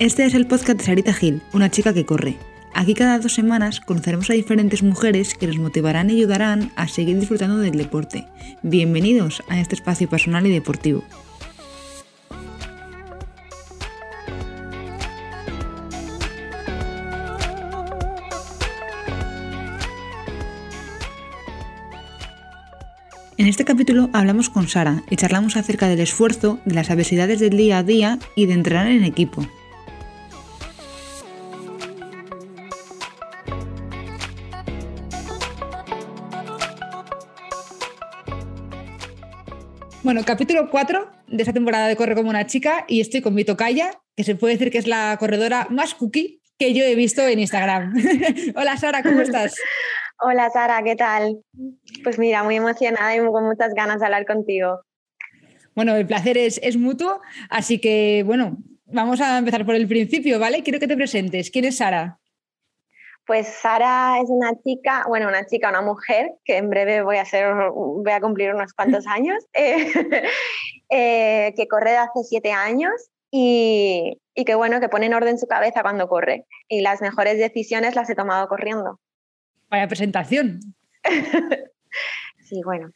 Este es el podcast de Sarita Gil, una chica que corre. Aquí cada dos semanas conoceremos a diferentes mujeres que nos motivarán y ayudarán a seguir disfrutando del deporte. Bienvenidos a este espacio personal y deportivo. En este capítulo hablamos con Sara y charlamos acerca del esfuerzo, de las adversidades del día a día y de entrenar en equipo. Bueno, capítulo 4 de esta temporada de Corre como una chica y estoy con mi tocaya, que se puede decir que es la corredora más cookie que yo he visto en Instagram. Hola Sara, ¿cómo estás? Hola Sara, ¿qué tal? Pues mira, muy emocionada y con muchas ganas de hablar contigo. Bueno, el placer es, es mutuo, así que bueno, vamos a empezar por el principio, ¿vale? Quiero que te presentes. ¿Quién es Sara? Pues Sara es una chica, bueno, una chica, una mujer, que en breve voy a, ser, voy a cumplir unos cuantos años, eh, eh, que corre de hace siete años y, y que bueno, que pone en orden su cabeza cuando corre. Y las mejores decisiones las he tomado corriendo. Vaya presentación. sí, bueno.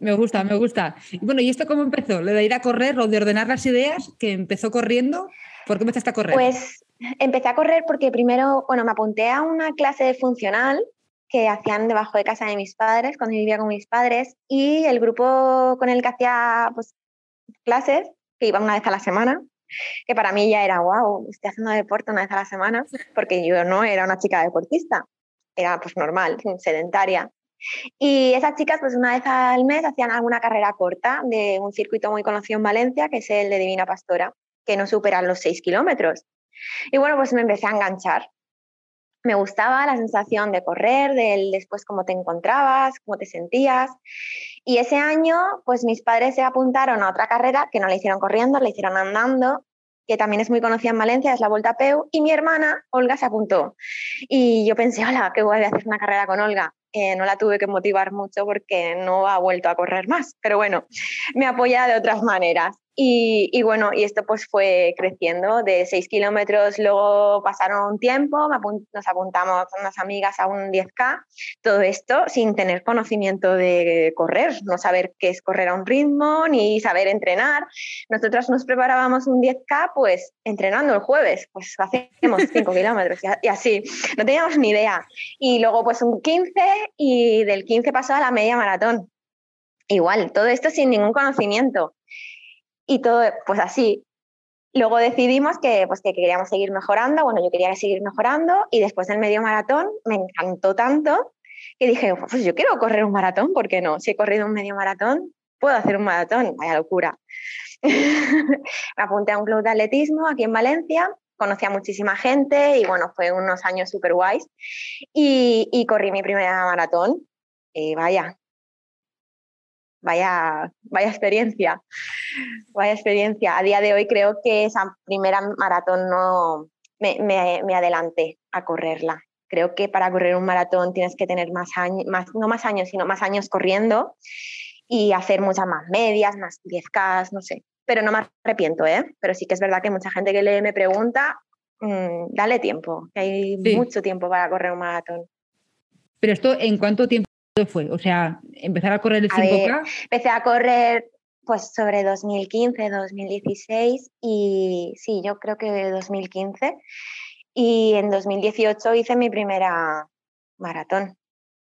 Me gusta, me gusta. Y bueno, ¿y esto cómo empezó? ¿Lo de ir a correr o de ordenar las ideas que empezó corriendo? ¿Por qué empezaste a correr? Pues empecé a correr porque primero, bueno, me apunté a una clase de funcional que hacían debajo de casa de mis padres, cuando vivía con mis padres, y el grupo con el que hacía pues, clases, que iba una vez a la semana, que para mí ya era, wow, estoy haciendo deporte una vez a la semana, porque yo no era una chica deportista era pues normal, sedentaria. Y esas chicas, pues una vez al mes hacían alguna carrera corta de un circuito muy conocido en Valencia, que es el de Divina Pastora, que no superan los 6 kilómetros. Y bueno, pues me empecé a enganchar. Me gustaba la sensación de correr, del después cómo te encontrabas, cómo te sentías. Y ese año, pues mis padres se apuntaron a otra carrera que no la hicieron corriendo, la hicieron andando que también es muy conocida en Valencia, es la Volta Peu, y mi hermana, Olga, se apuntó. Y yo pensé, hola, qué guay, a hacer una carrera con Olga. Eh, no la tuve que motivar mucho porque no ha vuelto a correr más, pero bueno, me apoya de otras maneras. Y, bueno, y esto pues fue creciendo de 6 kilómetros, luego pasaron un tiempo, nos apuntamos con unas amigas a un 10K, todo esto sin tener conocimiento de correr, no saber qué es correr a un ritmo, ni saber entrenar. Nosotras nos preparábamos un 10K pues entrenando el jueves, pues hacíamos 5 kilómetros y así, no teníamos ni idea. Y luego pues un 15 y del 15 pasó a la media maratón. Igual, todo esto sin ningún conocimiento y todo, pues así. Luego decidimos que, pues, que queríamos seguir mejorando, bueno, yo quería seguir mejorando y después del medio maratón me encantó tanto que dije, pues yo quiero correr un maratón, ¿por qué no? Si he corrido un medio maratón, puedo hacer un maratón, vaya locura. me apunté a un club de atletismo aquí en Valencia, conocí a muchísima gente y bueno, fue unos años súper guays y, y corrí mi primera maratón y vaya, vaya, vaya experiencia, vaya experiencia. A día de hoy creo que esa primera maratón no me, me, adelanté a correrla. Creo que para correr un maratón tienes que tener más años, más, no más años, sino más años corriendo y hacer muchas más medias, más 10K, no sé. Pero no me arrepiento, ¿eh? Pero sí que es verdad que mucha gente que le me pregunta, mm, dale tiempo, que hay mucho tiempo para correr un maratón. Pero esto, ¿en cuánto tiempo fue? O sea, empezar a correr el 5K. empecé a correr pues sobre 2015, 2016 y sí, yo creo que 2015 y en 2018 hice mi primera maratón.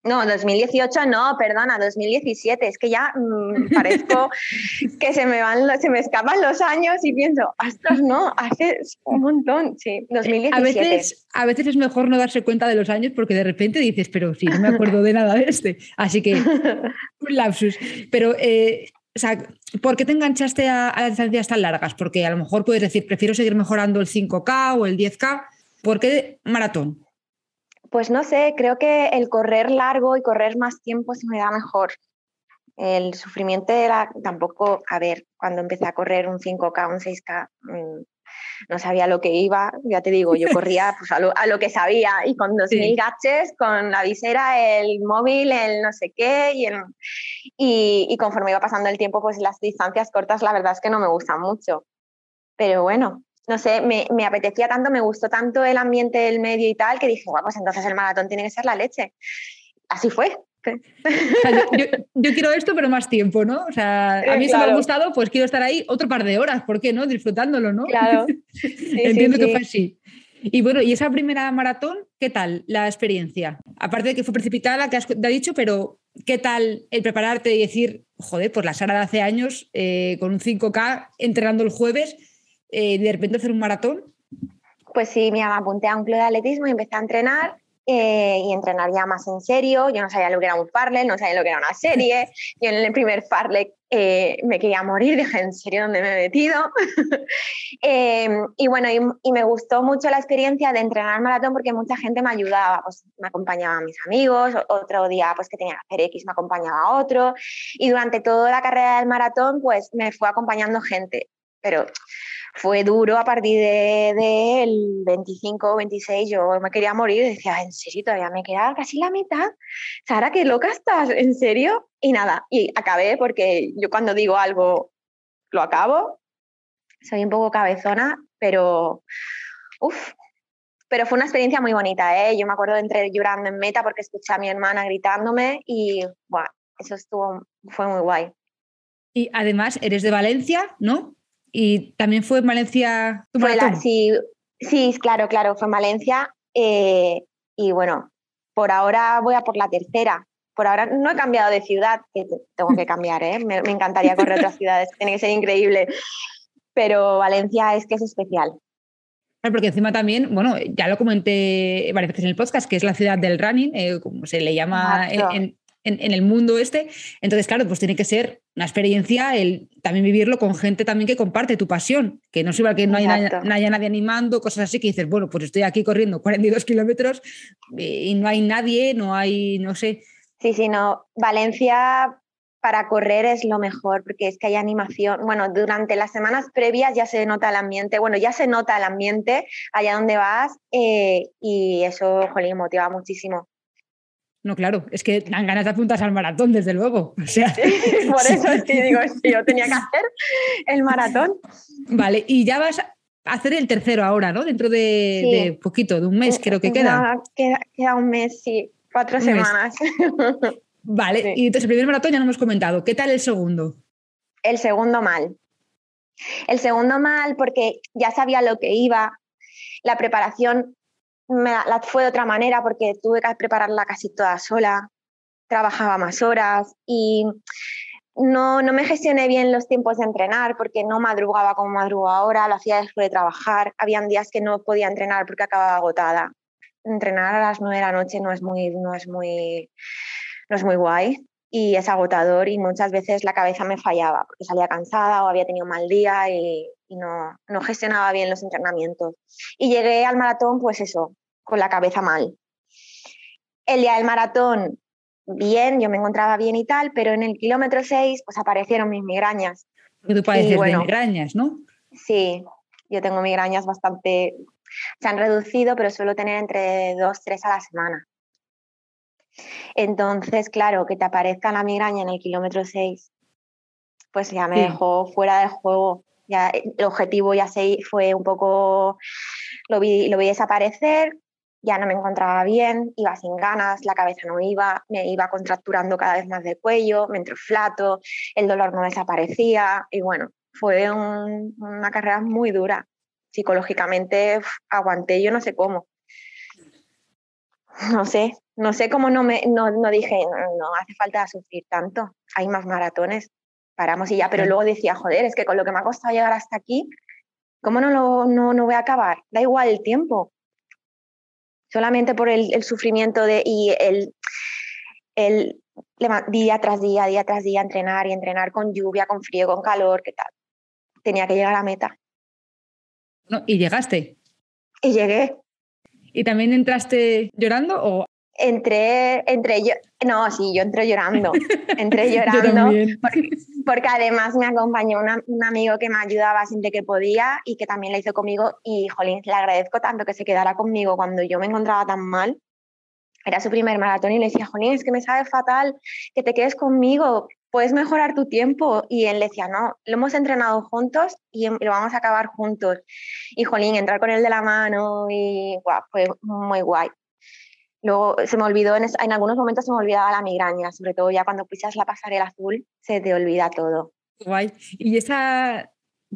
No, 2018 no, perdona, 2017. Es que ya mm, parezco que se me van, se me escapan los años y pienso, ostras, no, hace un montón, sí, 2017. A veces, a veces es mejor no darse cuenta de los años porque de repente dices, pero sí, no me acuerdo de nada de este. Así que, un lapsus. Pero, eh, o sea, ¿por qué te enganchaste a, a las distancias tan largas? Porque a lo mejor puedes decir, prefiero seguir mejorando el 5K o el 10K. ¿Por qué maratón? Pues no sé, creo que el correr largo y correr más tiempo se me da mejor. El sufrimiento era tampoco, a ver, cuando empecé a correr un 5K, un 6K, mm, no sabía lo que iba, ya te digo, yo corría pues, a, lo, que sabía y con 2.000 sí. gaches, con la visera, el móvil, el no sé qué, y, y, y, conforme iba pasando el tiempo, pues las distancias cortas la verdad es que no me gustan mucho. Pero bueno, no sé, me, me, apetecía tanto, me gustó tanto el ambiente, el medio y tal, que dije, bueno, pues entonces el maratón tiene que ser la leche. Así fue. yo, quiero esto, pero más tiempo, ¿no? O sea, a mí se me ha gustado, pues quiero estar ahí otro par de horas, ¿por qué no? Disfrutándolo, ¿no? Claro. Entiendo que fue así. Y bueno, y esa primera maratón, ¿qué tal la experiencia? Aparte de que fue precipitada, que has dicho, pero ¿qué tal el prepararte y decir, joder, pues la Sara de hace años eh, con un 5K entrenando el jueves, eh, de repente hacer un maratón? Pues sí, me apunté a un club de atletismo y empecé a entrenar eh, y entrenar ya más en serio. Yo no sabía lo que era un farlek, no sabía lo que era una serie. Yo en el primer farlek eh, me quería morir, dije, ¿en serio dónde me he metido? Em, y bueno, y, me gustó mucho la experiencia de entrenar maratón porque mucha gente me ayudaba, pues me acompañaban mis amigos, otro día pues que tenía que hacer X me acompañaba otro. Y durante toda la carrera del maratón pues me fue acompañando gente. Pero fue duro a partir del de, 25 o 26, yo me quería morir, decía, ¿en serio todavía me queda casi la mitad? Sara, qué loca estás, ¿en serio? Y nada, y acabé porque yo cuando digo algo lo acabo, soy un poco cabezona, pero uff, pero fue una experiencia muy bonita, ¿eh? Yo me acuerdo de entrar llorando en meta porque escuché a mi hermana gritándome y, bueno, eso estuvo, fue muy guay. Y además eres de Valencia, ¿no? Y también fue en Valencia tu sí, sí, claro, claro, fue en Valencia. Eh, y bueno, por ahora voy a por la tercera. Por ahora no he cambiado de ciudad, que tengo que cambiar, ¿eh? me, encantaría correr otras ciudades, tiene que ser increíble. Pero Valencia es que es especial. Porque encima también, bueno, ya lo comenté varias veces en el podcast, que es la ciudad del running, eh, como se le llama en, en, el mundo este. Entonces, claro, pues tiene que ser una experiencia el también vivirlo con gente también que comparte tu pasión, que no sirva que no haya, nadie animando, cosas así, que dices, bueno, pues estoy aquí corriendo 42 kilómetros y no hay nadie, no hay, no sé. Sí, sí, no. Valencia para correr es lo mejor, porque es que hay animación. Bueno, durante las semanas previas ya se nota el ambiente, bueno, ya se nota el ambiente allá donde vas eh, y eso, jolín, motiva muchísimo. No, claro, es que dan ganas de apuntarse al maratón, desde luego. por eso es que digo, yo tenía que hacer el maratón. Vale, y ya vas a hacer el tercero ahora, ¿no? Dentro de, poquito, de un mes creo que queda. queda. un mes, sí, cuatro semanas. Vale, y entonces el primer maratón ya no hemos comentado. ¿Qué tal el segundo? El segundo mal. El segundo mal porque ya sabía lo que iba. La preparación la, fue de otra manera porque tuve que prepararla casi toda sola, trabajaba más horas y no, no me gestioné bien los tiempos de entrenar porque no madrugaba como madrugo ahora, lo hacía después de trabajar. Habían días que no podía entrenar porque acababa agotada. Entrenar a las nueve de la noche no es muy, no es muy, no es muy guay y es agotador y muchas veces la cabeza me fallaba porque salía cansada o había tenido un mal día y, y no, no gestionaba bien los entrenamientos. Y llegué al maratón, pues eso, con la cabeza mal. El día del maratón, bien, yo me encontraba bien y tal, pero en el kilómetro 6, pues aparecieron mis migrañas. Porque tú padeces de migrañas, ¿no? Sí, yo tengo migrañas bastante, se han reducido, pero suelo tener entre dos, tres a la semana. Entonces, claro, que te aparezca la migraña en el kilómetro 6, pues ya me dejó fuera de juego ya el objetivo ya se fue un poco, lo vi, lo vi desaparecer, ya no me encontraba bien, iba sin ganas, la cabeza no iba, me iba contracturando cada vez más de cuello, me entró flato, el dolor no desaparecía y bueno, fue una carrera muy dura. Psicológicamente aguanté, yo no sé cómo. No sé, no sé cómo no, me, no, no dije, no hace falta sufrir tanto, hay más maratones paramos y ya, pero luego decía, joder, es que con lo que me ha costado llegar hasta aquí, ¿cómo no, lo, no, no voy a acabar? Da igual el tiempo. Solamente por el, el sufrimiento de, y el, el día tras día, día tras día, entrenar y entrenar con lluvia, con frío, con calor, ¿qué tal? Tenía que llegar a la meta. No, ¿Y llegaste? Y llegué. ¿Y también entraste llorando o entré, entre yo, no, sí, yo entré llorando, entré llorando, porque, además me acompañó un amigo que me ayudaba siempre que podía y que también la hizo conmigo y, jolín, le agradezco tanto que se quedara conmigo cuando yo me encontraba tan mal. Era su primer maratón y le decía, jolín, es que me sabe fatal que te quedes conmigo, puedes mejorar tu tiempo. Y él decía, no, lo hemos entrenado juntos y lo vamos a acabar juntos. Y jolín, entrar con él de la mano y guau, fue muy guay. Luego se me olvidó, en, en, algunos momentos se me olvidaba la migraña, sobre todo ya cuando pisas la pasarela azul, se te olvida todo. Guay. ¿Y esa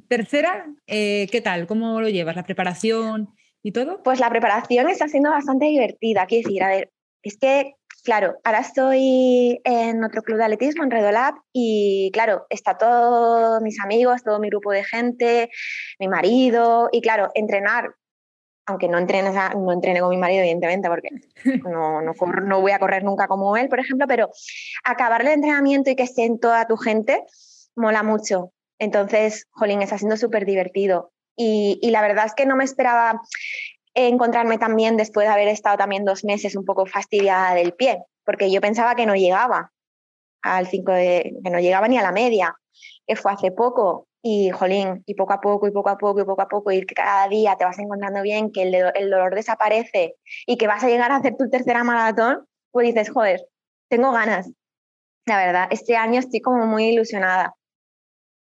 tercera, eh, qué tal? ¿Cómo lo llevas? ¿La preparación y todo? Pues la preparación está siendo bastante divertida. Quiero decir, a ver, es que Claro, ahora estoy en otro club de atletismo, en Redolab, y claro, está todos mis amigos, todo mi grupo de gente, mi marido, y claro, entrenar, aunque no entrene, no entrene con mi marido, evidentemente, porque no, no, no voy a correr nunca como él, por ejemplo, pero acabar el entrenamiento y que esté en toda tu gente, mola mucho. Entonces, jolín, está siendo súper divertido. Y, y, la verdad es que no me esperaba encontrarme también después de haber estado también dos meses un poco fastidiada del pie, porque yo pensaba que no llegaba al 5 de, que no llegaba ni a la media, que fue hace poco y jolín, y poco a poco y poco a poco y poco a poco ir cada día te vas encontrando bien que el, el dolor desaparece y que vas a llegar a hacer tu tercera maratón, pues dices, joder, tengo ganas. La verdad, este año estoy como muy ilusionada.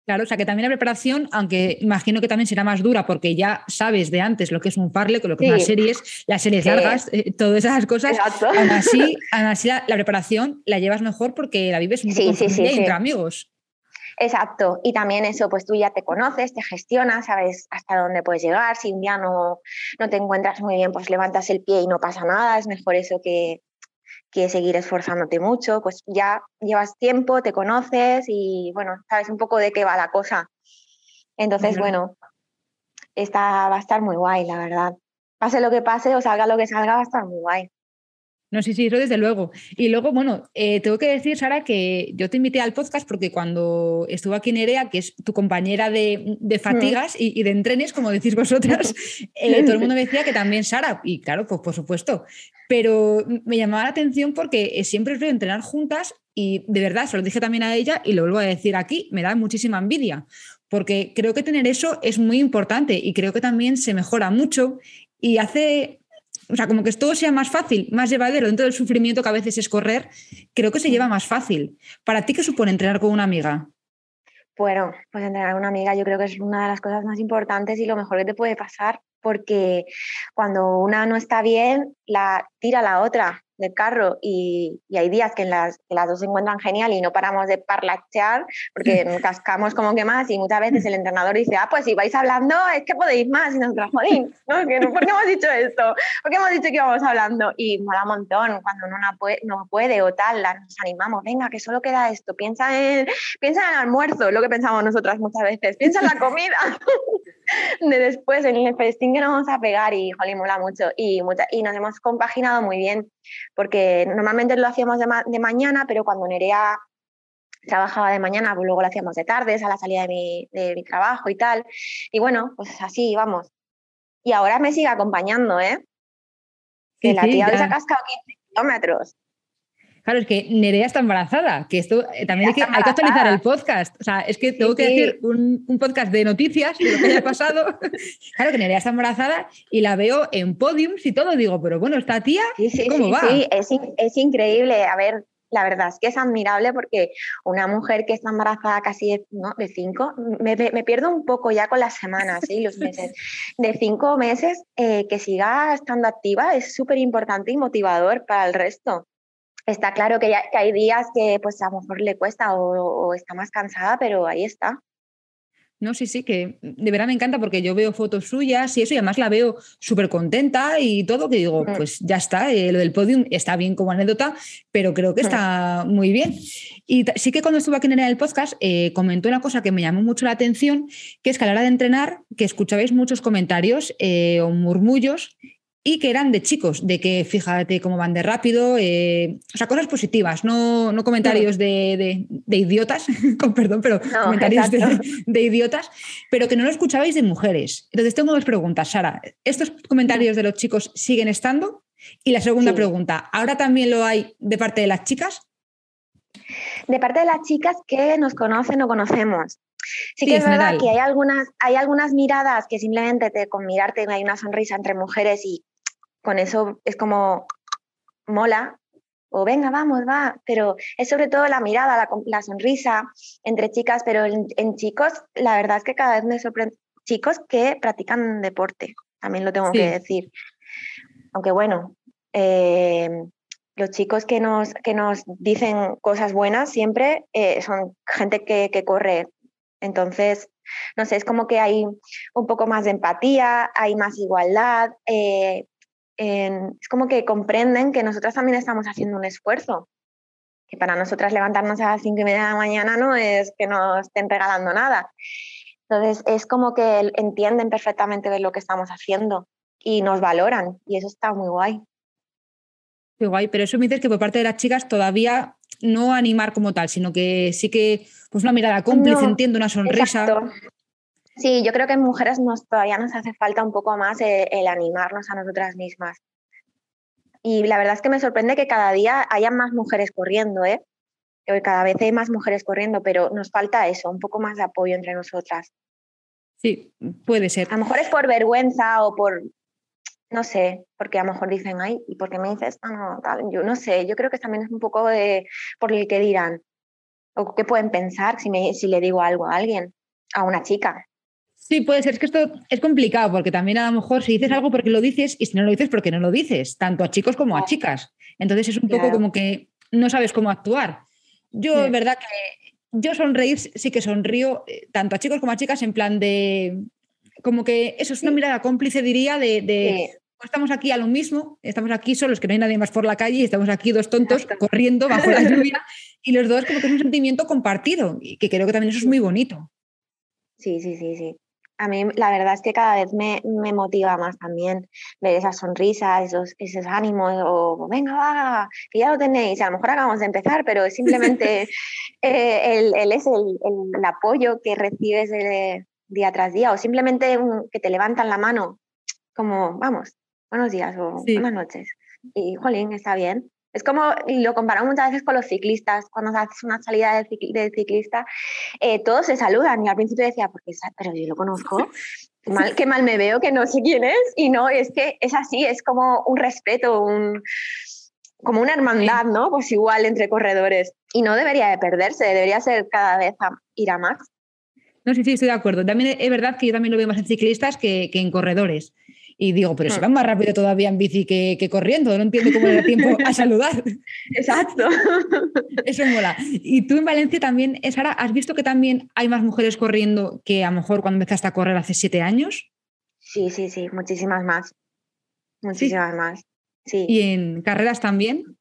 Claro, o sea que también la preparación, aunque imagino que también será más dura porque ya sabes de antes lo que es un farle, con lo que son las series, las series largas, eh, todas esas cosas. Aún así, así la, preparación la llevas mejor porque la vives un poco entre amigos. Exacto, y también eso, pues tú ya te conoces, te gestionas, sabes hasta dónde puedes llegar, si un día no, no te encuentras muy bien, pues levantas el pie y no pasa nada, es mejor eso que, que seguir esforzándote mucho, pues ya llevas tiempo, te conoces y bueno, sabes un poco de qué va la cosa. Entonces, bueno, esta va a estar muy guay, la verdad. Pase lo que pase o salga lo que salga, va a estar muy guay. No, sí, sí, eso desde luego. Y luego, bueno, eh, tengo que decir, Sara, que yo te invité al podcast porque cuando estuvo aquí Nerea, que es tu compañera de, de fatigas y, de entrenes, como decís vosotras, eh, todo el mundo me decía que también Sara, y claro, pues por supuesto. Pero me llamaba la atención porque siempre os veo entrenar juntas y de verdad, se lo dije también a ella y lo vuelvo a decir aquí, me da muchísima envidia, porque creo que tener eso es muy importante y creo que también se mejora mucho y hace o sea, como que todo sea más fácil, más llevadero dentro del sufrimiento que a veces es correr, creo que se lleva más fácil. ¿Para ti qué supone entrenar con una amiga? Bueno, pues entrenar con una amiga yo creo que es una de las cosas más importantes y lo mejor que te puede pasar porque cuando una no está bien, la tira la otra del carro y, hay días que, las, las dos se encuentran genial y no paramos de parlachear porque cascamos como que más y muchas veces el entrenador dice, ah, pues si vais hablando es que podéis más y nosotros, jodín, ¿no? ¿por qué hemos dicho esto? ¿Por qué hemos dicho que íbamos hablando? Y mola un montón cuando uno no puede, no puede o tal, nos animamos, venga, que solo queda esto, piensa en, piensa en el almuerzo, lo que pensamos nosotras muchas veces, piensa en la comida. de después en el festín que nos vamos a pegar y jolín, mola mucho y, y nos hemos compaginado muy bien porque normalmente lo hacíamos de, mañana, pero cuando Nerea trabajaba de mañana, pues luego lo hacíamos de tardes a la salida de mi, de mi trabajo y tal. Y bueno, pues así vamos. Y ahora me sigue acompañando, ¿eh? Que la tía se ha cascado 15 kilómetros. Claro, es que Nerea está embarazada, que esto eh, también hay que, actualizar el podcast. O sea, es que tengo que decir un, podcast de noticias de lo que haya pasado. claro que Nerea está embarazada y la veo en podiums y todo. Digo, pero bueno, esta tía, ¿cómo va? Sí, es, es increíble. A ver, la verdad es que es admirable porque una mujer que está embarazada casi de, ¿no? de cinco, me, me, pierdo un poco ya con las semanas y los meses, de cinco meses, eh, que siga estando activa es súper importante y motivador para el resto está claro que, hay días que pues a lo mejor le cuesta o, está más cansada, pero ahí está. No, sí, sí, que de verdad me encanta porque yo veo fotos suyas y eso, y además la veo súper contenta y todo, que digo, mm. pues ya está, eh, lo del podium está bien como anécdota, pero creo que mm. está muy bien. Y sí que cuando estuve aquí en el podcast eh, comentó una cosa que me llamó mucho la atención, que es que a la hora de entrenar, que escuchabais muchos comentarios eh, o murmullos y que eran de chicos, de que fíjate cómo van de rápido, eh, o sea, cosas positivas, no, no comentarios de, idiotas, con perdón, pero comentarios de, idiotas, pero que no lo escuchabais de mujeres. Entonces tengo dos preguntas, Sara. ¿Estos comentarios de los chicos siguen estando? Y la segunda pregunta, ¿ahora también lo hay de parte de las chicas? De parte de las chicas que nos conocen o conocemos. Sí, que es verdad que hay algunas, hay algunas miradas que simplemente te, con mirarte hay una sonrisa entre mujeres y con eso es como mola o venga, vamos, va, pero es sobre todo la mirada, la, sonrisa entre chicas, pero en, chicos, la verdad es que cada vez me sorprende, chicos que practican deporte, también lo tengo que decir. Aunque bueno, eh, los chicos que nos, que nos dicen cosas buenas siempre eh, son gente que, que corre. Entonces, no sé, es como que hay un poco más de empatía, hay más igualdad, eh, es como que comprenden que nosotras también estamos haciendo un esfuerzo, que para nosotras levantarnos a las cinco y media de la mañana no es que nos estén regalando nada. Entonces es como que entienden perfectamente de lo que estamos haciendo y nos valoran y eso está muy guay. Qué guay, pero eso me dices que por parte de las chicas todavía no animar como tal, sino que sí que pues una mirada cómplice, entiendo, una sonrisa. Sí, yo creo que en mujeres nos, todavía nos hace falta un poco más el, animarnos a nosotras mismas. Y la verdad es que me sorprende que cada día haya más mujeres corriendo, ¿eh? Cada vez hay más mujeres corriendo, pero nos falta eso, un poco más de apoyo entre nosotras. Sí, puede ser. A lo mejor es por vergüenza o por, no sé, porque a lo mejor dicen, ay, ¿y por qué me dices No, tal? Yo no sé, yo creo que también es un poco de por el que dirán, o qué pueden pensar si, me, si le digo algo a alguien, a una chica. Sí, puede ser. Es que esto es complicado porque también a lo mejor si dices algo porque lo dices y si no lo dices porque no lo dices, tanto a chicos como a chicas. Entonces es un poco como que no sabes cómo actuar. Yo, es verdad que yo sonreír sí que sonrío eh, tanto a chicos como a chicas en plan de como que eso es una mirada cómplice diría de, estamos aquí a lo mismo, estamos aquí solos que no hay nadie más por la calle y estamos aquí dos tontos corriendo bajo la lluvia y los dos como que es un sentimiento compartido y que creo que también eso es muy bonito. Sí, sí, sí, sí a mí la verdad es que cada vez me, motiva más también ver esas sonrisas, esos, esos ánimos, o venga, va, que ya lo tenéis, a lo mejor acabamos de empezar, pero es simplemente eh, el, es el, apoyo que recibes día tras día, o simplemente que te levantan la mano, como, vamos, buenos días o buenas noches. Y, jolín, está bien. Es como, lo comparamos muchas veces con los ciclistas, cuando haces una salida de, ciclista, eh, todos se saludan y al principio decía, porque pero yo lo conozco, mal, qué mal me veo que no sé quién es, y no, es que es así, es como un respeto, un, como una hermandad, ¿no? Pues igual entre corredores, y no debería de perderse, debería ser cada vez ir a más. No, sí, sí, estoy de acuerdo. También es verdad que yo también lo veo más en ciclistas que, que en corredores. Y digo, pero se hmm. van más rápido todavía en bici que, que corriendo, no entiendo cómo le da tiempo a saludar. Exacto. Eso mola. Y tú en Valencia también, Sara, ¿has visto que también hay más mujeres corriendo que a lo mejor cuando empezaste a correr hace siete años? Sí, sí, sí, muchísimas más. Muchísimas más. Sí. ¿Y en carreras también?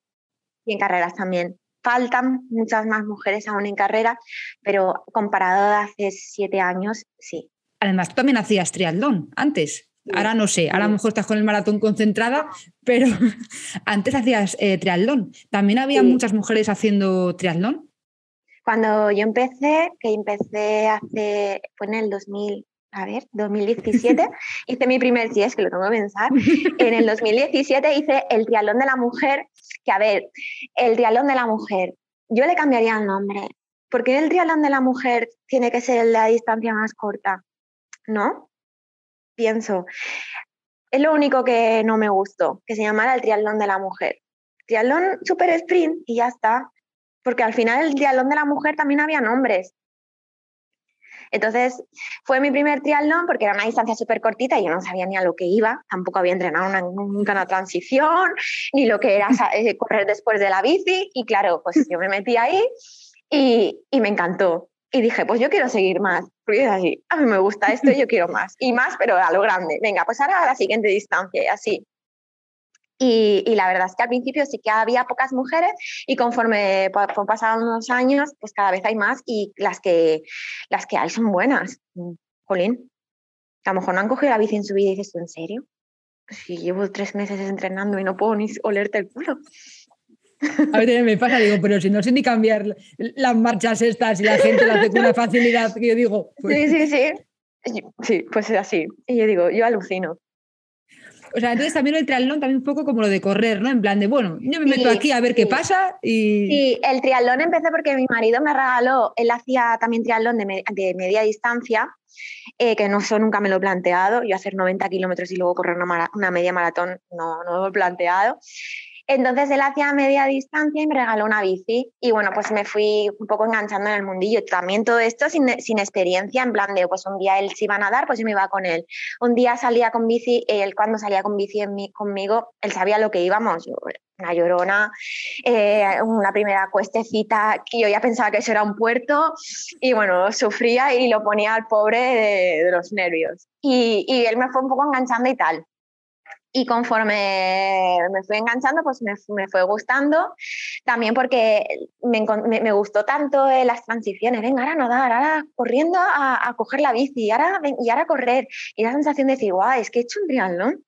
Y en carreras también. Faltan muchas más mujeres aún en carrera, pero comparado a hace siete años, sí. Además, tú también hacías triatlón antes. Ahora no sé, ahora a lo mejor estás con el maratón concentrada, pero antes hacías eh, triatlón. ¿También había muchas mujeres haciendo triatlón? Cuando yo empecé, que empecé hace, fue en el 2000, a ver, 2017, hice mi primer, sí, es que lo tengo que pensar, en el 2017 hice el triatlón de la mujer, que a ver, el triatlón de la mujer, yo le cambiaría el nombre, porque el triatlón de la mujer tiene que ser la distancia más corta, ¿no? Pienso, es lo único que no me gustó, que se llamara el triatlón de la mujer. Triatlón super sprint y ya está. Porque al final el triatlón de la mujer también había nombres. Entonces fue mi primer triatlón porque era una distancia súper cortita y yo no sabía ni a lo que iba, tampoco había entrenado nunca una transición, ni lo que era eh, correr después de la bici y claro, pues yo me metí ahí y, y me encantó. Y dije, pues yo quiero seguir más, porque es así, a mí me gusta esto y yo quiero más, y más, pero a lo grande. Venga, pues ahora a la siguiente distancia y así. Y, y, la verdad es que al principio sí que había pocas mujeres y conforme pasando unos años, pues cada vez hay más y las que, las que hay son buenas. Jolín, a lo mejor no han cogido la bici en su vida y dices, ¿en serio? Pues si llevo tres meses entrenando y no puedo ni olerte el culo. A veces me pasa, digo, pero si no sé ni cambiar las marchas estas y la gente lo hace con una facilidad que yo digo. Pues sí, sí, sí. Sí, pues es así. Y yo digo, yo alucino. O sea, entonces también el triatlón también un poco como lo de correr, ¿no? En plan de, bueno, yo me meto aquí a ver qué pasa y... Sí, el triatlón empecé porque mi marido me regaló, él hacía también triatlón de, media distancia, eh, que no eso nunca me lo he planteado, yo hacer 90 kilómetros y luego correr una, una media maratón no, no lo he planteado. Entonces él hacía media distancia y me regaló una bici. Y bueno, pues me fui un poco enganchando en el mundillo. También todo esto sin, sin experiencia, en plan de, pues un día él se iba a nadar, pues yo me iba con él. Un día salía con bici, él cuando salía con bici conmigo, él sabía lo que íbamos. una llorona, eh, una primera cuestecita que yo ya pensaba que eso era un puerto y bueno, sufría y lo ponía al pobre de, de los nervios. Y, y él me fue un poco enganchando y tal. Y conforme me fui enganchando, pues me, me fue gustando. También porque me, me, gustó tanto las transiciones. Venga, ahora nadar, ahora corriendo a, a coger la bici, ahora, y ahora correr. Y la sensación de decir, guau, es que he hecho un triatlón.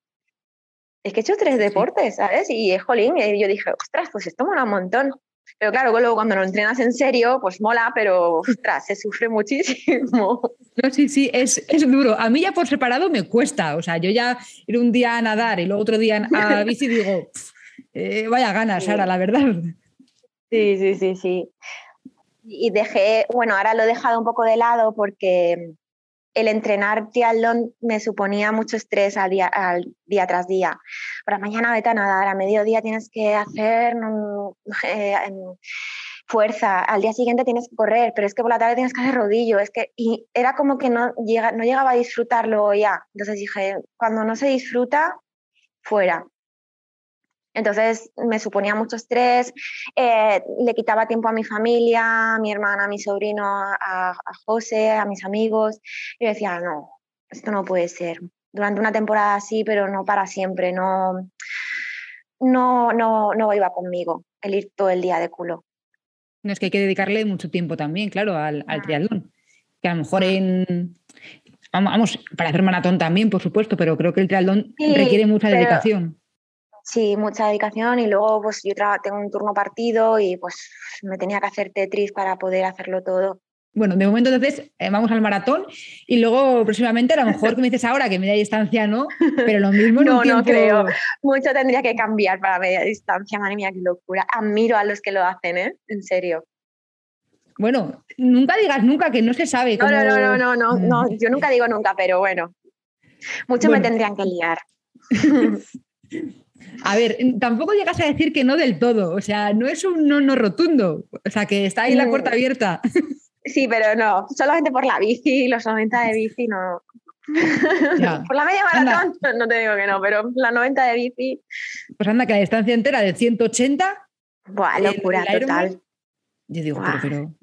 Es que he hecho tres deportes, ¿sabes? Y es jolín. Y yo dije, ostras, pues esto mola un montón. Pero claro, luego cuando lo entrenas en serio, pues mola, pero ostras, se sufre muchísimo. No, sí, sí, es, es, duro. A mí ya por separado me cuesta. O sea, yo ya ir un día a nadar y luego otro día a bici digo, eh, vaya ganas, Sara, la verdad. Sí, sí, sí, sí. Y dejé, bueno, ahora lo he dejado un poco de lado porque el entrenar triatlón me suponía mucho estrés al día, al día tras día. Por la mañana vete a nadar, a mediodía tienes que hacer eh, fuerza, al día siguiente tienes que correr, pero es que por la tarde tienes que hacer rodillo, es que era como que no, llega, no llegaba a disfrutarlo ya. Entonces dije, cuando no se disfruta, fuera. Entonces me suponía mucho estrés, eh, le quitaba tiempo a mi familia, a mi hermana, a mi sobrino, a, a José, a mis amigos. Y decía, no, esto no puede ser. Durante una temporada así, pero no para siempre, no, no, no, no iba conmigo el ir todo el día de culo. No, es que hay que dedicarle mucho tiempo también, claro, al, al triatlón. Que a lo mejor en, vamos, para hacer maratón también, por supuesto, pero creo que el triatlón sí, requiere mucha dedicación. Sí, mucha dedicación y luego pues yo tengo un turno partido y pues me tenía que hacer Tetris para poder hacerlo todo. Bueno, de momento entonces eh, vamos al maratón y luego próximamente a lo mejor que me dices ahora que media distancia no, pero lo mismo en no, un tiempo... No, creo. Mucho tendría que cambiar para media distancia, madre mía, qué locura. Admiro a los que lo hacen, ¿eh? En serio. Bueno, nunca digas nunca que no se sabe. Cómo... No, no, no, no, no, no, no, yo nunca digo nunca, pero bueno, mucho bueno. me tendrían que liar. A ver, tampoco llegas a decir que no del todo, o sea, no es un no, no rotundo, o sea, que está ahí la puerta abierta. Sí, pero no, solamente por la bici, los 90 de bici no. Ya. por la media maratón, anda. no te digo que no, pero la 90 de bici. Pues anda, que la distancia entera de 180. Buah, locura total. Yo digo, pero, pero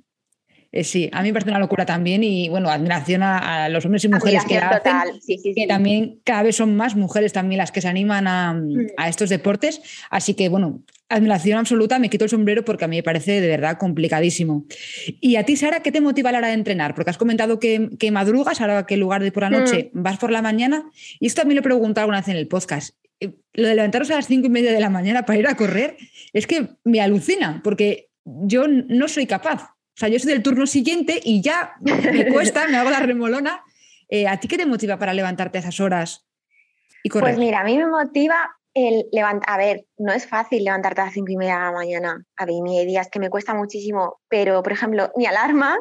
eh, sí, a mí me parece una locura también y bueno, admiración a, a los hombres y mujeres admiración que total. hacen, sí, sí, que también cada vez son más mujeres también las que se animan a, Mm. a, estos deportes, así que bueno, admiración absoluta, me quito el sombrero porque a mí me parece de verdad complicadísimo. Y a ti, Sara, ¿qué te motiva a la hora de entrenar? Porque has comentado que, que madrugas, ahora que en lugar de por la noche Mm. vas por la mañana, y esto también lo he preguntado alguna vez en el podcast. Eh, Lo de levantaros a las cinco y media de la mañana para ir a correr es que me alucina, porque yo no soy capaz. O sea, yo soy del turno siguiente y ya me cuesta, me hago la remolona. Eh, ¿A ti qué te motiva para levantarte a esas horas y correr? Pues mira, a mí me motiva el levantar. A ver, no es fácil levantarte a las cinco y media de la mañana. A mí hay días que me cuesta muchísimo, pero por ejemplo, mi alarma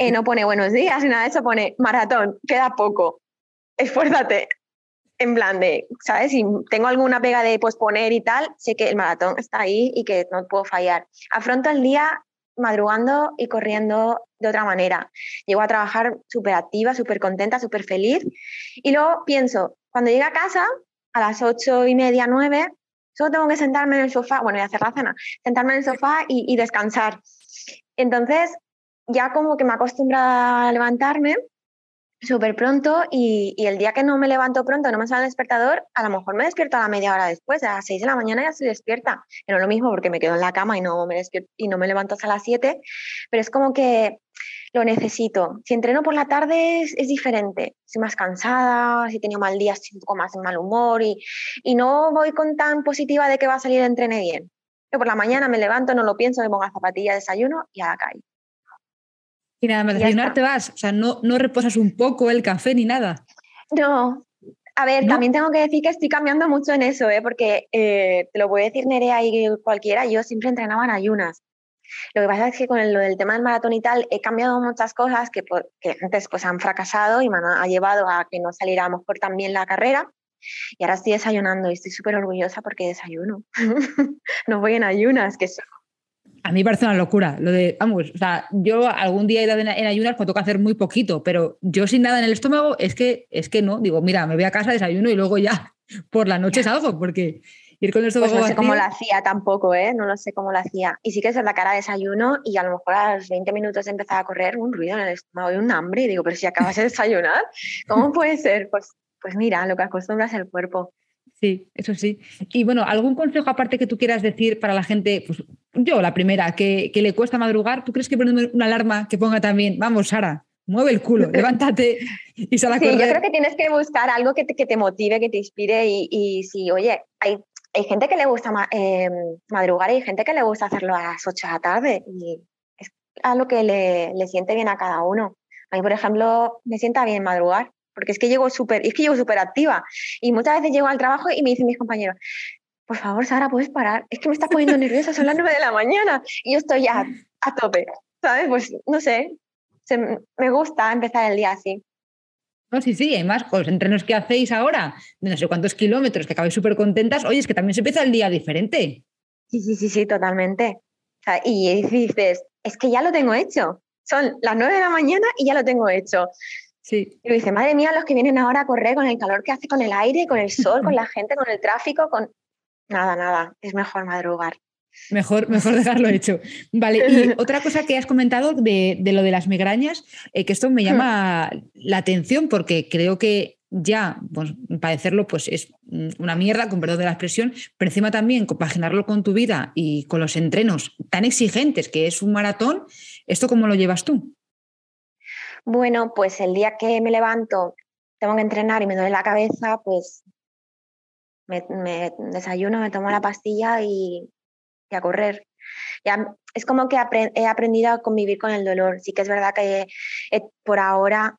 eh, no pone buenos días ni nada de eso, pone maratón, queda poco, esfuérzate. En plan de, ¿sabes? Si tengo alguna pega de posponer y tal, sé que el maratón está ahí y que no puedo fallar. Afronto el día madrugando y corriendo de otra manera. Llego a trabajar súper activa, súper contenta, súper feliz. Y luego pienso, cuando llegue a casa, a las ocho y media, nueve, solo tengo que sentarme en el sofá, bueno, y hacer la cena, sentarme en el sofá y, y descansar. Entonces, ya como que me acostumbro a levantarme súper pronto y, el día que no me levanto pronto, no me sale el despertador, a lo mejor me despierto a la media hora después, a las 6 de la mañana ya estoy despierta. No es lo mismo porque me quedo en la cama y no me, y no me levanto hasta las 7, pero es como que lo necesito. Si entreno por la tarde es, diferente, estoy más cansada, si he tenido mal día estoy un poco más en mal humor y, no voy con tan positiva de que va a salir entrene bien. Yo por la mañana me levanto, no lo pienso, me pongo la zapatilla, desayuno y a la calle. Y nada más desayunar te vas, o sea, no, no reposas un poco el café ni nada. No, a ver, ¿No? también tengo que decir que estoy cambiando mucho en eso, ¿eh? porque eh, te lo puede decir Nerea y cualquiera, yo siempre entrenaba en ayunas. Lo que pasa es que con lo del tema del maratón y tal he cambiado muchas cosas que, por, que antes pues han fracasado y me han ha llevado a que no saliera a lo mejor tan bien la carrera. Y ahora estoy desayunando y estoy súper orgullosa porque desayuno. no voy en ayunas, que a mí me parece una locura. Lo de, vamos, o sea, yo algún día he ido en, ayunas cuando toca hacer muy poquito, pero yo sin nada en el estómago es que, es que no. Digo, mira, me voy a casa, desayuno y luego ya por la noche salgo, porque ir con el estómago pues no sé cómo lo hacía tampoco, ¿eh? No lo sé cómo lo hacía. Y sí que es la cara desayuno y a lo mejor a los 20 minutos de empezar a correr un ruido en el estómago y un hambre. Y digo, pero si acabas de desayunar, ¿cómo puede ser? Pues, pues mira, lo que acostumbras el cuerpo. Sí, eso sí. Y bueno, ¿algún consejo aparte que tú quieras decir para la gente? Pues yo, la primera, que, le cuesta madrugar, ¿tú crees que poner una alarma que ponga también, vamos, Sara, mueve el culo, levántate y sal a sí, yo creo que tienes que buscar algo que te, que te motive, que te inspire y, y si, oye, hay, hay gente que le gusta eh, madrugar y hay gente que le gusta hacerlo a las 8 de la tarde y es algo que le, le siente bien a cada uno. A mí, por ejemplo, me sienta bien madrugar porque es que llego súper, es que llego súper activa y muchas veces llego al trabajo y me dicen mis compañeros, por favor, Sara, ¿puedes parar? Es que me estás poniendo nerviosa, son las 9 de la mañana y yo estoy ya a tope, ¿sabes? Pues no sé, me gusta empezar el día así. No, sí, sí, además con los entrenos que hacéis ahora, de no sé cuántos kilómetros, que acabáis súper contentas, oye, es que también se empieza el día diferente. Sí, sí, sí, sí, totalmente. y dices, es que ya lo tengo hecho. Son las 9 de la mañana y ya lo tengo hecho. Sí. Y dice, madre mía, los que vienen ahora a correr con el calor que hace con el aire, con el sol, con la gente, con el tráfico, con... Nada, nada, es mejor madrugar. Mejor, mejor dejarlo hecho. Vale, y otra cosa que has comentado de, lo de las migrañas, eh, que esto me hmm. llama la atención porque creo que ya pues, padecerlo pues es una mierda, con perdón de la expresión, pero encima también compaginarlo con tu vida y con los entrenos tan exigentes que es un maratón, ¿esto cómo lo llevas tú? Bueno, pues el día que me levanto, tengo que entrenar y me duele la cabeza, pues me, desayuno, me tomo la pastilla y, a correr. Ya, es como que he aprendido a convivir con el dolor. Sí que es verdad que por ahora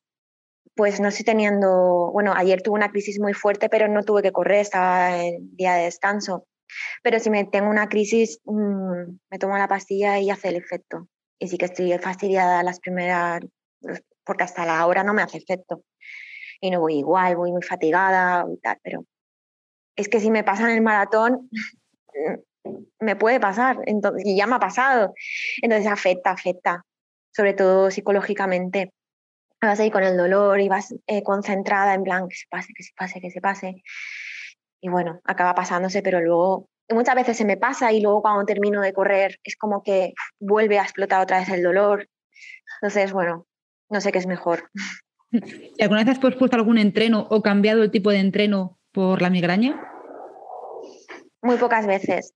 pues no estoy teniendo, bueno, ayer tuve una crisis muy fuerte, pero no tuve que correr, estaba en día de descanso. Pero si me tengo una crisis, mm, me tomo la pastilla y hace el efecto. Y sí que estoy fastidiada las primeras, porque hasta la hora no me hace efecto. Y no voy igual, voy muy fatigada y tal, pero es que si me pasa en el maratón, me puede pasar, entonces, y ya me ha pasado. Entonces afecta, afecta, sobre todo psicológicamente. Vas ahí con el dolor y vas eh, concentrada en plan que se pase, que se pase, que se pase. Y bueno, acaba pasándose, pero luego muchas veces se me pasa y luego cuando termino de correr es como que vuelve a explotar otra vez el dolor. Entonces, bueno, no sé qué es mejor. ¿Y alguna vez has pospuesto algún entreno o cambiado el tipo de entreno por la migraña? Muy pocas veces,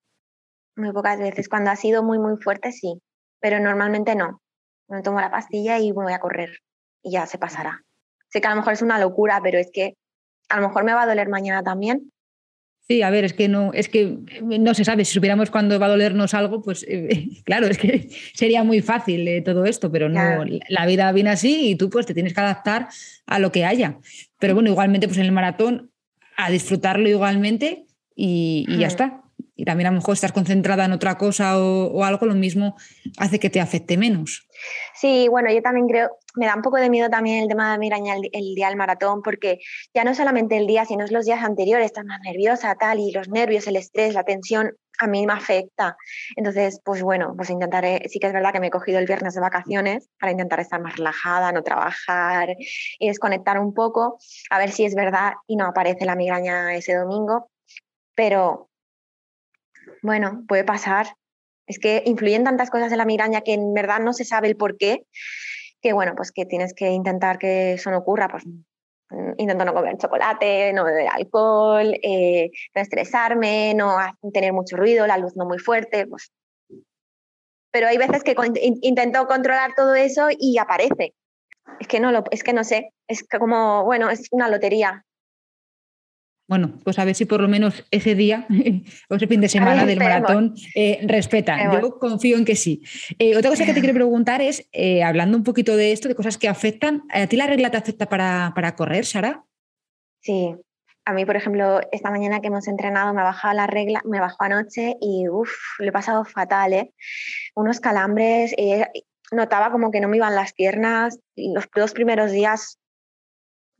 muy pocas veces. Cuando ha sido muy, muy fuerte, sí, pero normalmente no. Me tomo la pastilla y voy a correr y ya se pasará. Sé que a lo mejor es una locura, pero es que a lo mejor me va a doler mañana también Sí, a ver, es que no, es que no se sabe. Si supiéramos cuándo va a dolernos algo, pues eh, claro, es que sería muy fácil eh, todo esto, pero no, la vida viene así y tú pues te tienes que adaptar a lo que haya. Pero bueno, igualmente, pues en el maratón, a disfrutarlo igualmente y, ya está. Y también a lo mejor estás concentrada en otra cosa o, o algo, lo mismo hace que te afecte menos. Sí, bueno, yo también creo, me da un poco de miedo también el tema de migraña el, día del maratón, porque ya no solamente el día, sino los días anteriores, estás más nerviosa, tal, y los nervios, el estrés, la tensión, a mí me afecta. Entonces, pues bueno, pues intentaré, sí que es verdad que me he cogido el viernes de vacaciones para intentar estar más relajada, no trabajar y desconectar un poco, a ver si es verdad y no aparece la migraña ese domingo, pero bueno, puede pasar. Es que influyen tantas cosas en la migraña que en verdad no se sabe el por qué que bueno, pues que tienes que intentar que eso no ocurra, pues intento no comer chocolate, no beber alcohol, eh, no estresarme, no tener mucho ruido, la luz no muy fuerte, pues. Pero hay veces que intento controlar todo eso y aparece. Es que no lo, es que no sé, es como, bueno, es una lotería. Bueno, pues a ver si por lo menos ese día o ese fin de semana del maratón eh, respetan. Yo confío en que sí. Eh, otra cosa que te quiero preguntar es, eh, hablando un poquito de esto, de cosas que afectan, ¿a ti la regla te afecta para, para correr, Sara? Sí, a mí, por ejemplo, esta mañana que hemos entrenado me ha bajado la regla, me bajó anoche y uff, lo he pasado fatal, ¿eh? Unos calambres, notaba como que no me iban las piernas. Los dos primeros días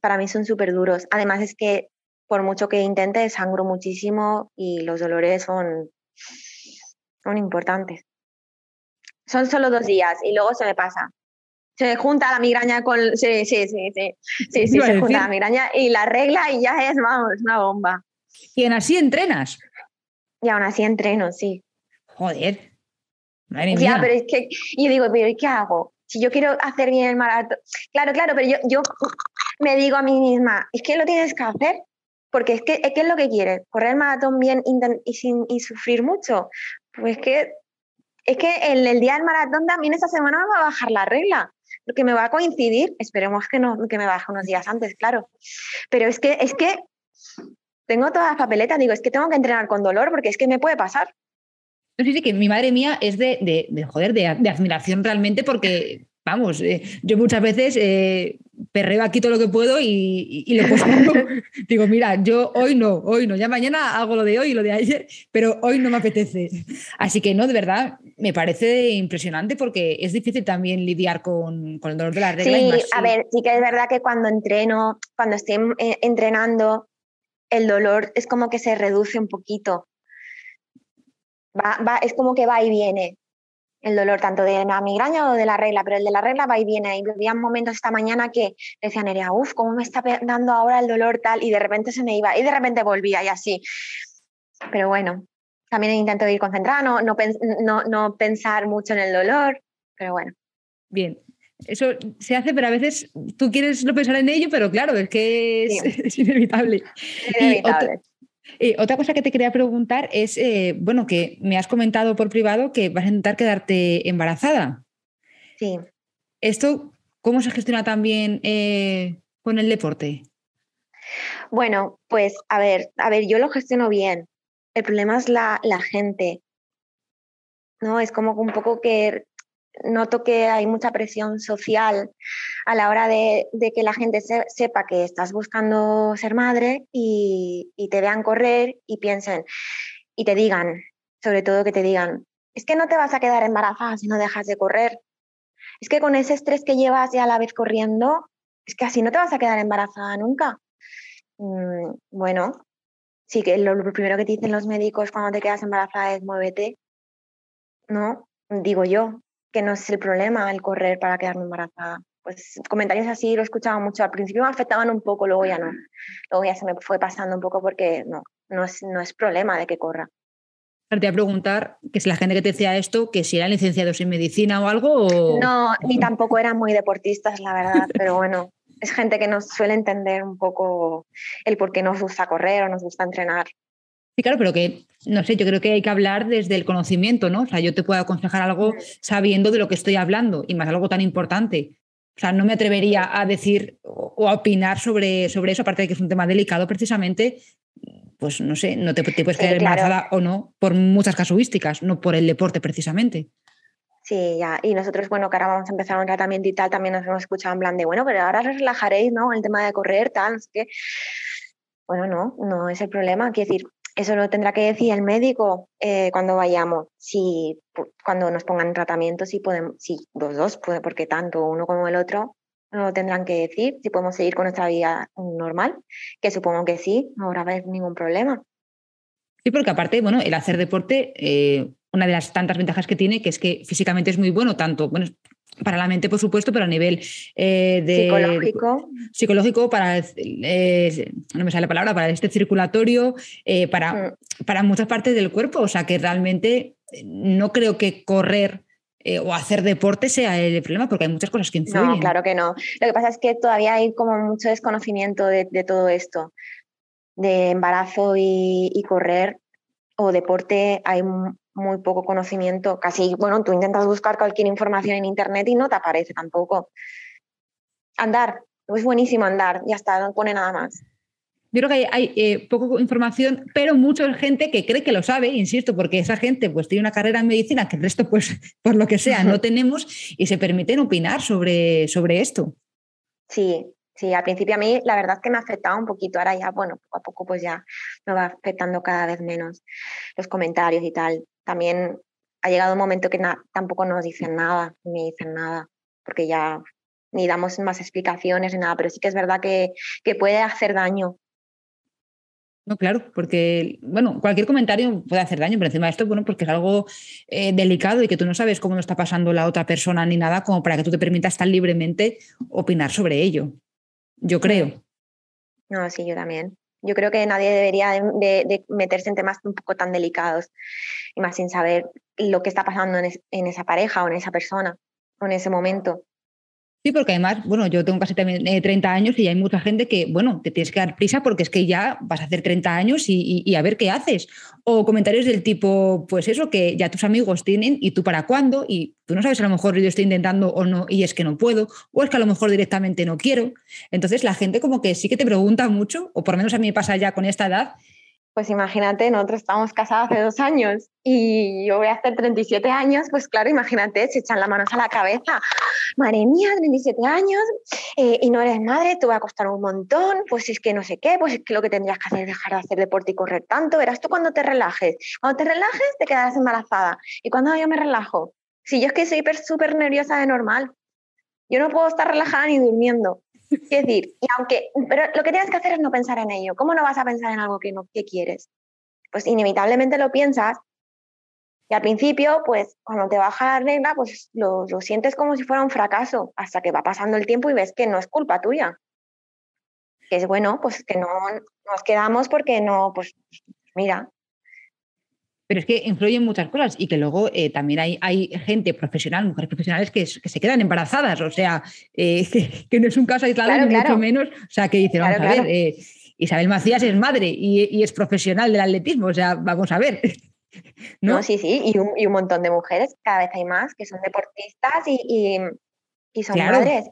para mí son súper duros. Además es que por mucho que intente, sangro muchísimo y los dolores son, son importantes. Son solo dos días y luego se me pasa. Se junta la migraña con... Sí, sí, sí, sí. Sí, sí, se junta la migraña y la regla y ya es, vamos, una bomba. ¿Y en así entrenas? Y aún así entreno, sí. Joder. Madre ya, pero es que yo digo, pero ¿y qué hago? Si yo quiero hacer bien el maratón. Claro, claro, pero yo, yo me digo a mí misma, es que lo tienes que hacer, porque es que, ¿qué es lo que quieres? ¿Correr el maratón bien y, sin, y sufrir mucho? Pues que es que el, el, día del maratón también esta semana me va a bajar la regla, porque me va a coincidir, esperemos que, no, que me baje unos días antes, claro. Pero es que, es que tengo todas las papeletas, digo, es que tengo que entrenar con dolor porque es que me puede pasar. Sí, sí, que mi madre mía es de, de, de joder, de, de, admiración realmente porque vamos, eh, yo muchas veces eh, perreo aquí todo lo que puedo y, y, lo Digo, mira, yo hoy no, hoy no, ya mañana hago lo de hoy y lo de ayer, pero hoy no me apetece. Así que no, de verdad, me parece impresionante porque es difícil también lidiar con, con el dolor de la regla. Sí, a ver, sí que es verdad que cuando entreno, cuando estoy eh, entrenando, el dolor es como que se reduce un poquito. Va, va, es como que va y viene el dolor tanto de la migraña o de la regla, pero el de la regla va y viene. Y había momentos esta mañana que decía Nerea, uff, ¿cómo me está dando ahora el dolor tal? Y de repente se me iba y de repente volvía y así. Pero bueno, también intento ir concentrada, no, no, no, pensar mucho en el dolor, pero bueno. Bien, eso se hace, pero a veces tú quieres no pensar en ello, pero claro, es que es, inevitable. Es inevitable. Eh, otra cosa que te quería preguntar es, eh, bueno, que me has comentado por privado que vas a intentar quedarte embarazada. Sí. ¿Esto cómo se gestiona también eh, con el deporte? Bueno, pues a ver, a ver, yo lo gestiono bien. El problema es la, la gente. ¿no? Es como un poco que noto que hay mucha presión social a la hora de, que la gente sepa que estás buscando ser madre y, te vean correr y piensen y te digan, sobre todo que te digan, es que no te vas a quedar embarazada si no dejas de correr. Es que con ese estrés que llevas ya a la vez corriendo, es que así no te vas a quedar embarazada nunca. Mm, bueno, sí que lo, lo primero que te dicen los médicos cuando te quedas embarazada es muévete. ¿No? Digo yo, que no es el problema el correr para quedarme embarazada. Pues comentarios así lo escuchaba mucho. Al principio me afectaban un poco, luego ya no. Luego ya se me fue pasando un poco porque no, no es, no es problema de que corra. Te voy a preguntar que si la gente que te decía esto, que si eran licenciados en medicina o algo. No, ni tampoco eran muy deportistas, la verdad, pero bueno, es gente que nos suele entender un poco el por qué nos gusta correr o nos gusta entrenar. Sí, claro, pero que, no sé, yo creo que hay que hablar desde el conocimiento, ¿no? O sea, yo te puedo aconsejar algo sabiendo de lo que estoy hablando y más algo tan importante. O sea, no me atrevería a decir o a opinar sobre, sobre eso, aparte de que es un tema delicado precisamente, pues no sé, no te, puedes quedar embarazada o no por muchas casuísticas, no por el deporte precisamente. Sí, ya. Y nosotros, bueno, que ahora vamos a empezar un tratamiento y tal, también nos hemos escuchado en plan de, bueno, pero ahora relajaréis, ¿no? El tema de correr, tal, es que... Bueno, no, no es el problema. Quiero decir, eso lo tendrá que decir el médico eh, cuando vayamos, si cuando nos pongan tratamiento, si podemos, si los dos, porque tanto uno como el otro no lo tendrán que decir, si podemos seguir con nuestra vida normal, que supongo que sí, no habrá ningún problema. Sí, porque aparte, bueno, el hacer deporte, eh, una de las tantas ventajas que tiene, que es que físicamente es muy bueno, tanto, bueno, para la mente, por supuesto, pero a nivel eh, de, psicológico. Psicológico, para, eh, no me sale la palabra, para este circulatorio, eh, para, mm. para muchas partes del cuerpo. O sea que realmente no creo que correr o hacer deporte sea el problema, porque hay muchas cosas que influyen. No, claro que no. Lo que pasa es que todavía hay como mucho desconocimiento de, todo esto, de embarazo y, y correr o deporte. Hay muy poco conocimiento, casi, bueno, tú intentas buscar cualquier información en internet y no te aparece tampoco. Andar, es buenísimo andar, ya está, no pone nada más. Yo creo que hay, eh, poco información, pero mucha gente que cree que lo sabe, insisto, porque esa gente pues tiene una carrera en medicina que el resto, pues, por lo que sea, no tenemos y se permiten opinar sobre, sobre esto. Sí, Sí, al principio a mí la verdad es que me afectaba un poquito, ahora ya, bueno, poco a poco pues ya me va afectando cada vez menos los comentarios y tal. También ha llegado un momento que tampoco nos dicen nada, ni dicen nada, porque ya ni damos más explicaciones ni nada, pero sí que es verdad que, que puede hacer daño. No, claro, porque, bueno, cualquier comentario puede hacer daño, pero encima de esto, bueno, porque es algo eh, delicado y que tú no sabes cómo lo está pasando la otra persona ni nada, como para que tú te permitas tan libremente opinar sobre ello. Yo creo. No, sí, yo también. Yo creo que nadie debería de, meterse en temas un poco tan delicados y más sin saber lo que está pasando en esa pareja o en esa persona o en ese momento. Sí, porque además, bueno, yo tengo casi también 30 eh, años y hay mucha gente que, bueno, te tienes que dar prisa porque es que ya vas a hacer 30 años y, a ver qué haces. O comentarios del tipo, pues eso, que ya tus amigos tienen y tú para cuándo y tú no sabes a lo mejor yo estoy intentando o no y es que no puedo, o es que a lo mejor directamente no quiero. Entonces la gente como que sí que te pregunta mucho, o por lo menos a mí me pasa ya con esta edad, pues imagínate, nosotros estamos casados hace dos años y yo voy a hacer 37 años, pues claro, imagínate, se echan las manos a la cabeza. Madre mía, 37 años eh, y no eres madre, te va a costar un montón, pues es que no sé qué, pues es que lo que tendrías que hacer es dejar de hacer deporte y correr tanto. Verás tú cuando te relajes. Cuando te relajes te quedarás embarazada. ¿Y cuando yo me relajo? Si yo es que soy súper nerviosa de normal, yo no puedo estar relajada ni durmiendo. Es decir, y aunque, pero lo que tienes que hacer es no pensar en ello. ¿Cómo no vas a pensar en algo que no que quieres? Pues inevitablemente lo piensas y al principio, pues cuando te baja la regla, pues lo, lo, sientes como si fuera un fracaso, hasta que va pasando el tiempo y ves que no es culpa tuya. Que es bueno, pues que no nos quedamos porque no, pues mira, pero es que influyen muchas cosas y que luego eh, también hay, hay, gente profesional, mujeres profesionales que, se quedan embarazadas, o sea, eh, que, no es un caso aislado ni mucho menos, o sea, que dicen, vamos a ver, eh, Isabel Macías es madre y, es profesional del atletismo, o sea, vamos a ver. ¿No? sí, sí, y un, montón de mujeres, cada vez hay más, que son deportistas y, son madres.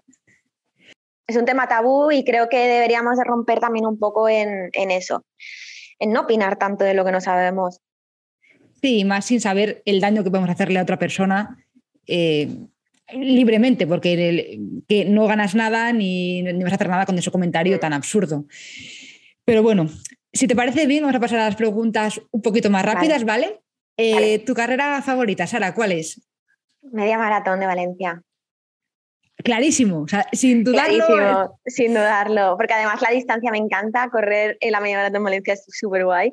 Es un tema tabú y creo que deberíamos de romper también un poco en, en eso, en no opinar tanto de lo que no sabemos. Sí, más sin saber el daño que podemos hacerle a otra persona eh, libremente, porque que no ganas nada ni, vas a hacer nada con ese comentario tan absurdo. Pero bueno, si te parece bien, vamos a pasar a las preguntas un poquito más rápidas, ¿vale? Eh, ¿Tu carrera favorita, Sara, cuál es? Media maratón de Valencia. Clarísimo, sin dudarlo. Sin dudarlo, porque además la distancia me encanta, correr en la media maratón Valencia es súper guay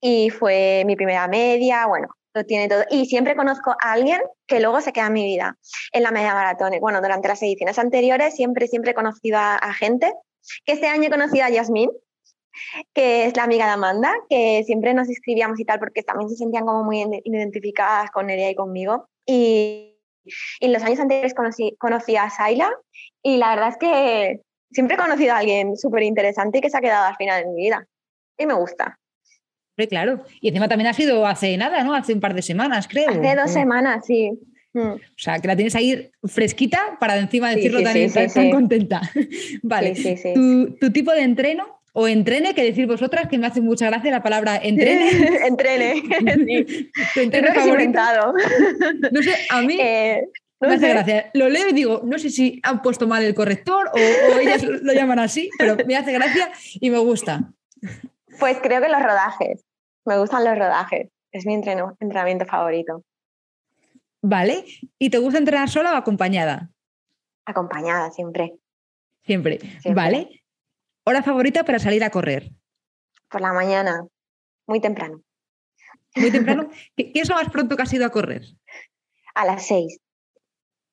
y fue mi primera media, bueno, lo tiene todo. Y siempre conozco a alguien que luego se queda en mi vida en la media maratón. Bueno, durante las ediciones anteriores siempre, siempre he conocido a, gente, que este año he conocido a Yasmín, que es la amiga de Amanda, que siempre nos escribíamos y tal, porque también se sentían como muy identificadas con Nerea y conmigo. Y en los años anteriores conocí, conocí a Saila y la verdad es que siempre he conocido a alguien súper interesante y que se ha quedado al final de mi vida. Y me gusta. Claro. Y encima también ha sido hace nada, ¿no? Hace un par de semanas, creo. Hace dos semanas, sí. Mm. O sea, que la tienes ahí fresquita para encima decirlo tan, tan, contenta. vale. ¿Tu, ¿Tu, tipo de entreno o entrene, que decir vosotras, que me hace mucha gracia la palabra entrene. entrene, sí. ¿Tu entreno No sé, a mí eh, me hace gracia. Lo leo y digo, no sé si han puesto mal el corrector o, ellas lo llaman así, pero me hace gracia y me gusta. Pues creo que los rodajes. Me gustan los rodajes. Es mi entreno, entrenamiento favorito. Vale. ¿Y te gusta entrenar sola o acompañada? Acompañada, siempre. Siempre. siempre. Vale. ¿Hora favorita para salir a correr? Por la mañana, muy temprano. Muy temprano. ¿Qué, es lo más pronto que has ido a correr? A las seis.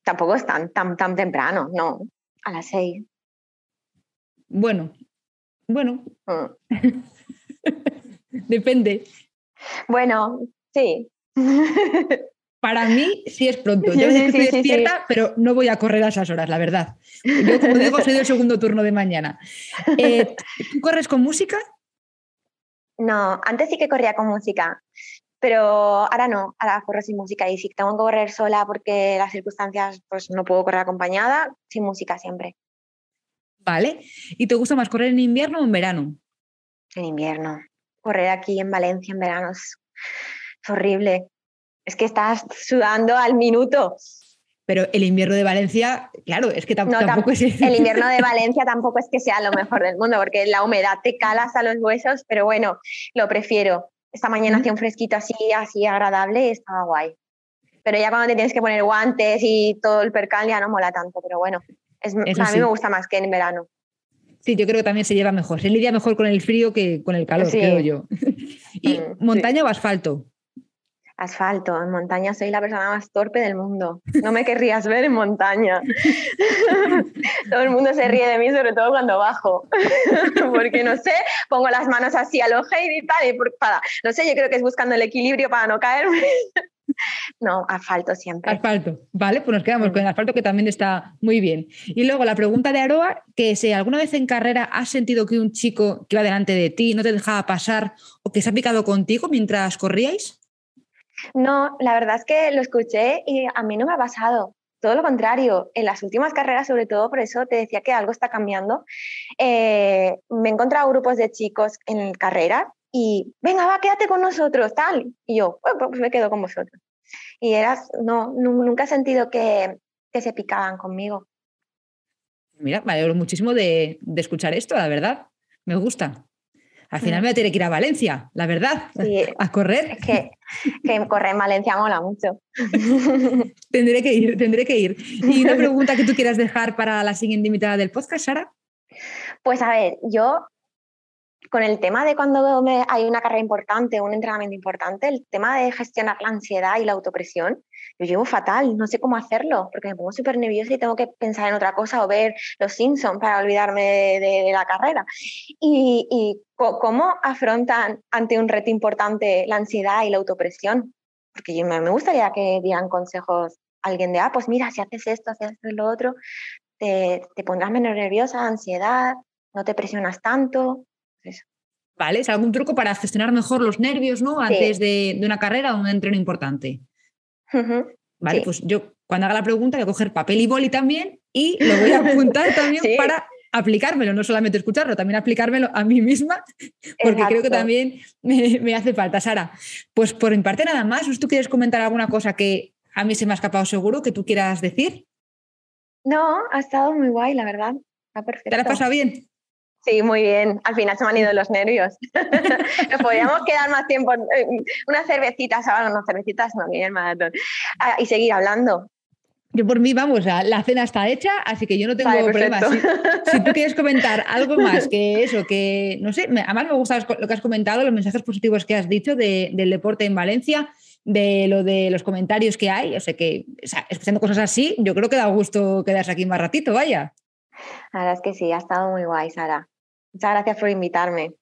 Tampoco es tan, tan, tan temprano, no. A las seis. Bueno, bueno. Mm. Depende. Bueno, sí. Para mí sí es pronto. Yo estoy despierta, pero no voy a correr a esas horas, la verdad. Yo, como digo, soy del segundo turno de mañana. Eh, ¿Tú corres con música? No, antes sí que corría con música, pero ahora no, ahora corro sin música. Y si tengo que correr sola porque las circunstancias, pues no puedo correr acompañada, sin música siempre. Vale. ¿Y te gusta más correr en invierno o en verano? En invierno. Correr aquí en Valencia en verano es horrible es que estás sudando al minuto. Pero el invierno de Valencia, claro, es que tampoco es... El invierno de Valencia tampoco es que sea lo mejor del mundo, porque la humedad te cala hasta los huesos, pero bueno, lo prefiero. Esta mañana hacía un fresquito así, así agradable estaba guay. Pero ya cuando te tienes que poner guantes y todo el percal ya no mola tanto, pero bueno, es, a mí me gusta más que en verano. Sí, yo creo que también se lleva mejor. Se lidia mejor con el frío que con el calor, creo yo. ¿Y mm, montaña o asfalto? Asfalto. En montaña soy la persona más torpe del mundo. No me querrías ver en montaña. todo el mundo se ríe de mí, sobre todo cuando bajo. Porque no sé, pongo las manos así al ojo y tal. Y para, no sé, yo creo que es buscando el equilibrio para no caerme. No, asfalto siempre. Asfalto, vale, pues nos quedamos con el asfalto que también está muy bien. Y luego la pregunta de Aroa, que si alguna vez en carrera has sentido que un chico que iba delante de ti no te dejaba pasar o que se ha picado contigo mientras corríais? No, la verdad es que lo escuché y a mí no me ha pasado. Todo lo contrario, en las últimas carreras, sobre todo, por eso te decía que algo está cambiando. Eh, me he encontrado grupos de chicos en carrera y, venga, va, quédate con nosotros, tal. Y yo, pues me quedo con vosotros. Y eras, no, nunca he sentido que, se picaban conmigo. Mira, me alegro muchísimo de, escuchar esto, la verdad. Me gusta. Al final mm. me voy a tener que ir a Valencia, la verdad, a correr. Es que, que, correr en Valencia mola mucho. tendré que ir, tendré que ir. ¿Y una pregunta que tú quieras dejar para la siguiente invitada del podcast, Sara? Pues a ver, yo con el tema de cuando hay una carrera importante, un entrenamiento importante, el tema de gestionar la ansiedad y la autopresión, yo llevo fatal, no sé cómo hacerlo, porque me pongo súper nerviosa y tengo que pensar en otra cosa o ver Los Simpsons para olvidarme de, la carrera. Y, cómo afrontan ante un reto importante la ansiedad y la autopresión? Porque yo, me gustaría que dieran consejos a alguien de, ah, pues mira, si haces esto, si haces lo otro, te, te pondrás menos nerviosa, ansiedad, no te presionas tanto. ¿Vale? ¿Es algún truco para gestionar mejor los nervios, ¿no? Antes de, una carrera o un entreno importante. Vale, pues yo cuando haga la pregunta voy a coger papel y boli también y lo voy a apuntar también para aplicármelo, no solamente escucharlo, también aplicármelo a mí misma, porque creo que también me, hace falta. Sara, pues por mi parte nada más, ¿tú quieres comentar alguna cosa que a mí se me ha escapado seguro que tú quieras decir? No, ha estado muy guay, la verdad. Está perfecto. ¿Te la has pasado bien? Sí, muy bien. Al final se me han ido los nervios. Nos podríamos quedar más tiempo, unas cervecitas, ahora no, cervecitas no, ni el maratón, ah, y seguir hablando. Yo por mí, vamos, la cena está hecha, así que yo no tengo problema. Si, tú quieres comentar algo más que eso, que no sé, además me gusta lo que has comentado, los mensajes positivos que has dicho del deporte en Valencia, de lo de los comentarios que hay, o sea que escuchando cosas así, yo creo que da gusto quedarse aquí más ratito, vaya. La verdad es que sí, ha estado muy guay, Sara. Muchas gracias por invitarme.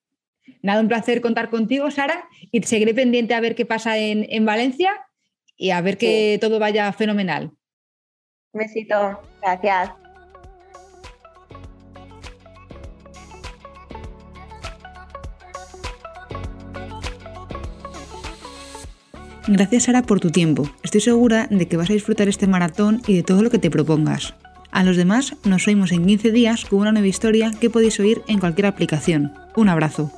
Nada, un placer contar contigo, Sara, y seguiré pendiente a ver qué pasa en, Valencia y a ver que todo vaya fenomenal. Un besito, gracias. Gracias Sara por tu tiempo. Estoy segura de que vas a disfrutar este maratón y de todo lo que te propongas. A los demás nos oímos en 15 días con una nueva historia que podéis oír en cualquier aplicación. Un abrazo.